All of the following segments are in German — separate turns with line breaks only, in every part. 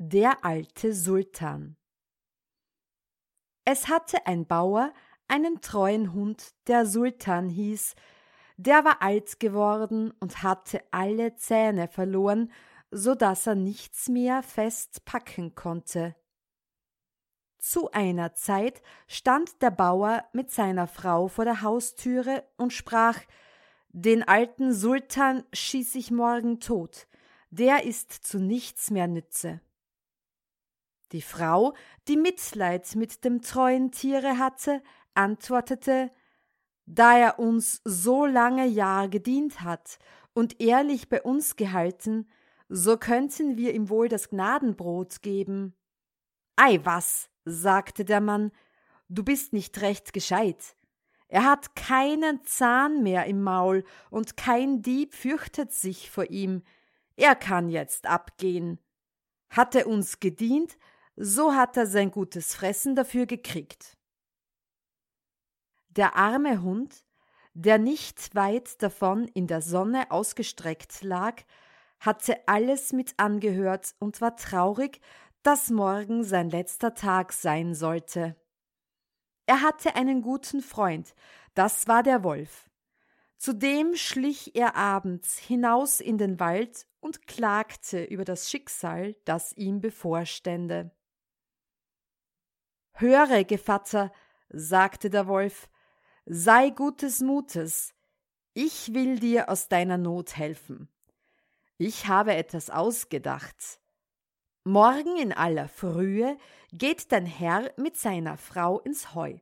Der alte Sultan Es hatte ein Bauer einen treuen Hund, der Sultan hieß, der war alt geworden und hatte alle Zähne verloren, so dass er nichts mehr fest packen konnte. Zu einer Zeit stand der Bauer mit seiner Frau vor der Haustüre und sprach Den alten Sultan schieß ich morgen tot, der ist zu nichts mehr nütze. Die Frau, die Mitleid mit dem treuen Tiere hatte, antwortete Da er uns so lange Jahr gedient hat und ehrlich bei uns gehalten, so könnten wir ihm wohl das Gnadenbrot geben. Ei was, sagte der Mann, du bist nicht recht gescheit. Er hat keinen Zahn mehr im Maul, und kein Dieb fürchtet sich vor ihm. Er kann jetzt abgehen. Hat er uns gedient, so hat er sein gutes Fressen dafür gekriegt. Der arme Hund, der nicht weit davon in der Sonne ausgestreckt lag, hatte alles mit angehört und war traurig, dass morgen sein letzter Tag sein sollte. Er hatte einen guten Freund, das war der Wolf. Zudem schlich er abends hinaus in den Wald und klagte über das Schicksal, das ihm bevorstände. Höre, Gevatter, sagte der Wolf, sei gutes Mutes, ich will dir aus deiner Not helfen. Ich habe etwas ausgedacht. Morgen in aller Frühe geht dein Herr mit seiner Frau ins Heu,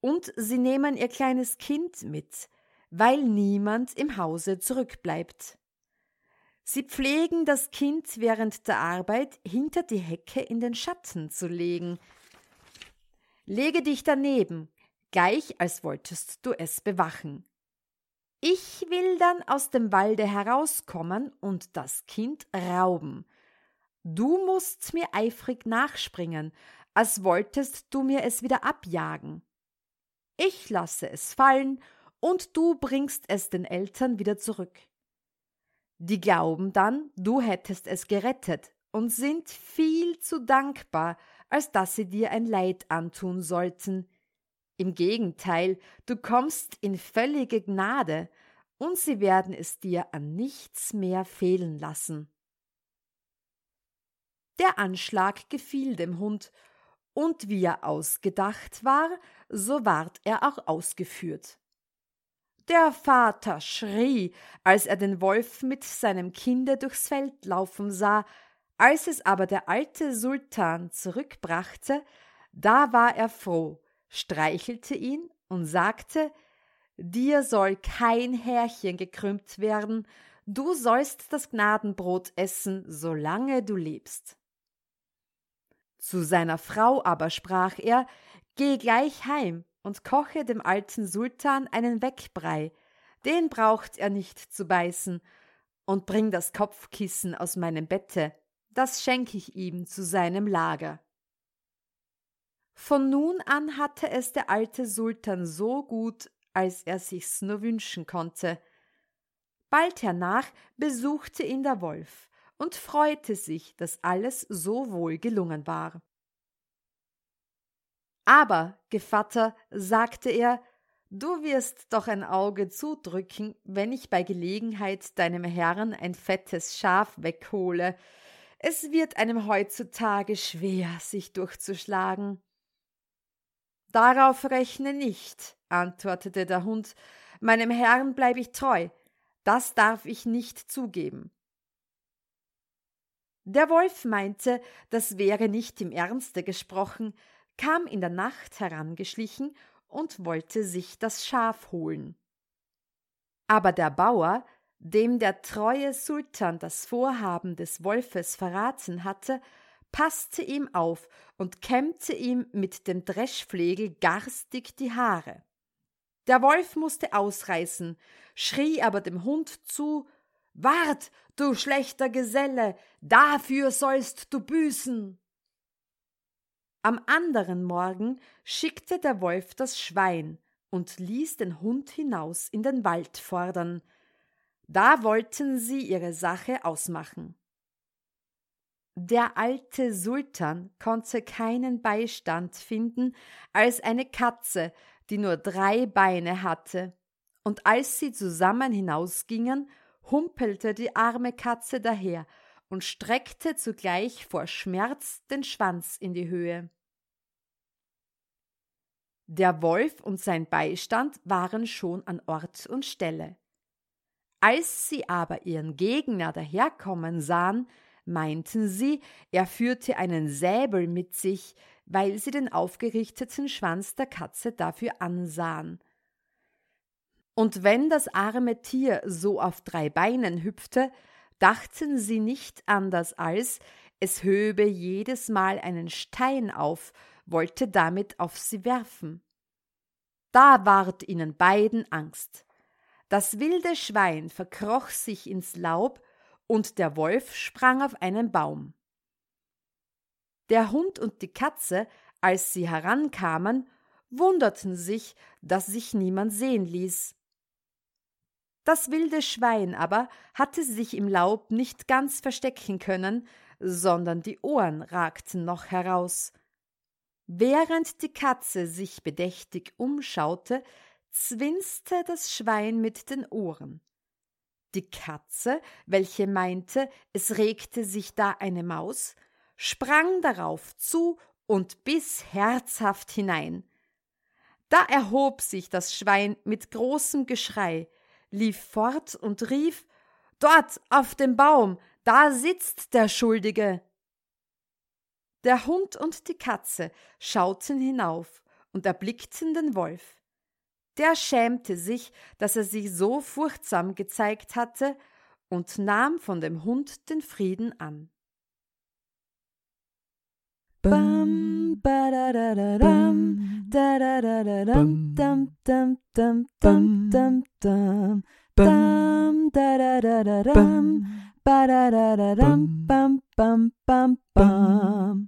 und sie nehmen ihr kleines Kind mit, weil niemand im Hause zurückbleibt. Sie pflegen das Kind während der Arbeit hinter die Hecke in den Schatten zu legen. Lege dich daneben, gleich als wolltest du es bewachen. Ich will dann aus dem Walde herauskommen und das Kind rauben. Du musst mir eifrig nachspringen, als wolltest du mir es wieder abjagen. Ich lasse es fallen, und du bringst es den Eltern wieder zurück. Die glauben dann, du hättest es gerettet und sind viel zu dankbar, als dass sie dir ein Leid antun sollten, im Gegenteil, du kommst in völlige Gnade, und sie werden es dir an nichts mehr fehlen lassen. Der Anschlag gefiel dem Hund, und wie er ausgedacht war, so ward er auch ausgeführt. Der Vater schrie, als er den Wolf mit seinem Kinde durchs Feld laufen sah, als es aber der alte Sultan zurückbrachte, da war er froh, streichelte ihn und sagte, Dir soll kein Härchen gekrümmt werden, du sollst das Gnadenbrot essen, solange du lebst. Zu seiner Frau aber sprach er, Geh gleich heim und koche dem alten Sultan einen Wegbrei, den braucht er nicht zu beißen, und bring das Kopfkissen aus meinem Bette, das schenk ich ihm zu seinem Lager. Von nun an hatte es der alte Sultan so gut, als er sich's nur wünschen konnte. Bald hernach besuchte ihn der Wolf und freute sich, dass alles so wohl gelungen war. Aber, Gevatter, sagte er, du wirst doch ein Auge zudrücken, wenn ich bei Gelegenheit deinem Herrn ein fettes Schaf weghole. Es wird einem heutzutage schwer, sich durchzuschlagen. Darauf rechne nicht, antwortete der Hund, meinem Herrn bleib ich treu, das darf ich nicht zugeben. Der Wolf meinte, das wäre nicht im Ernste gesprochen, kam in der Nacht herangeschlichen und wollte sich das Schaf holen. Aber der Bauer, dem der treue Sultan das Vorhaben des Wolfes verraten hatte, passte ihm auf und kämmte ihm mit dem Dreschflegel garstig die Haare. Der Wolf musste ausreißen, schrie aber dem Hund zu Wart, du schlechter Geselle, dafür sollst du büßen. Am anderen Morgen schickte der Wolf das Schwein und ließ den Hund hinaus in den Wald fordern. Da wollten sie ihre Sache ausmachen. Der alte Sultan konnte keinen Beistand finden als eine Katze, die nur drei Beine hatte, und als sie zusammen hinausgingen, humpelte die arme Katze daher und streckte zugleich vor Schmerz den Schwanz in die Höhe. Der Wolf und sein Beistand waren schon an Ort und Stelle. Als sie aber ihren Gegner daherkommen sahen, meinten sie, er führte einen Säbel mit sich, weil sie den aufgerichteten Schwanz der Katze dafür ansahen. Und wenn das arme Tier so auf drei Beinen hüpfte, dachten sie nicht anders als, es höbe jedes Mal einen Stein auf, wollte damit auf sie werfen. Da ward ihnen beiden Angst. Das wilde Schwein verkroch sich ins Laub und der Wolf sprang auf einen Baum. Der Hund und die Katze, als sie herankamen, wunderten sich, dass sich niemand sehen ließ. Das wilde Schwein aber hatte sich im Laub nicht ganz verstecken können, sondern die Ohren ragten noch heraus. Während die Katze sich bedächtig umschaute, zwinste das Schwein mit den Ohren. Die Katze, welche meinte, es regte sich da eine Maus, sprang darauf zu und biss herzhaft hinein. Da erhob sich das Schwein mit großem Geschrei, lief fort und rief Dort auf dem Baum, da sitzt der Schuldige. Der Hund und die Katze schauten hinauf und erblickten den Wolf. Der schämte sich, dass er sich so furchtsam gezeigt hatte, und nahm von dem Hund den Frieden an. Bam, badadadadam, dadadadadam, dam, dam, dam, dam, dam, dam, dam, dadadadadam, badadadadam, bam, bam, bam, bam.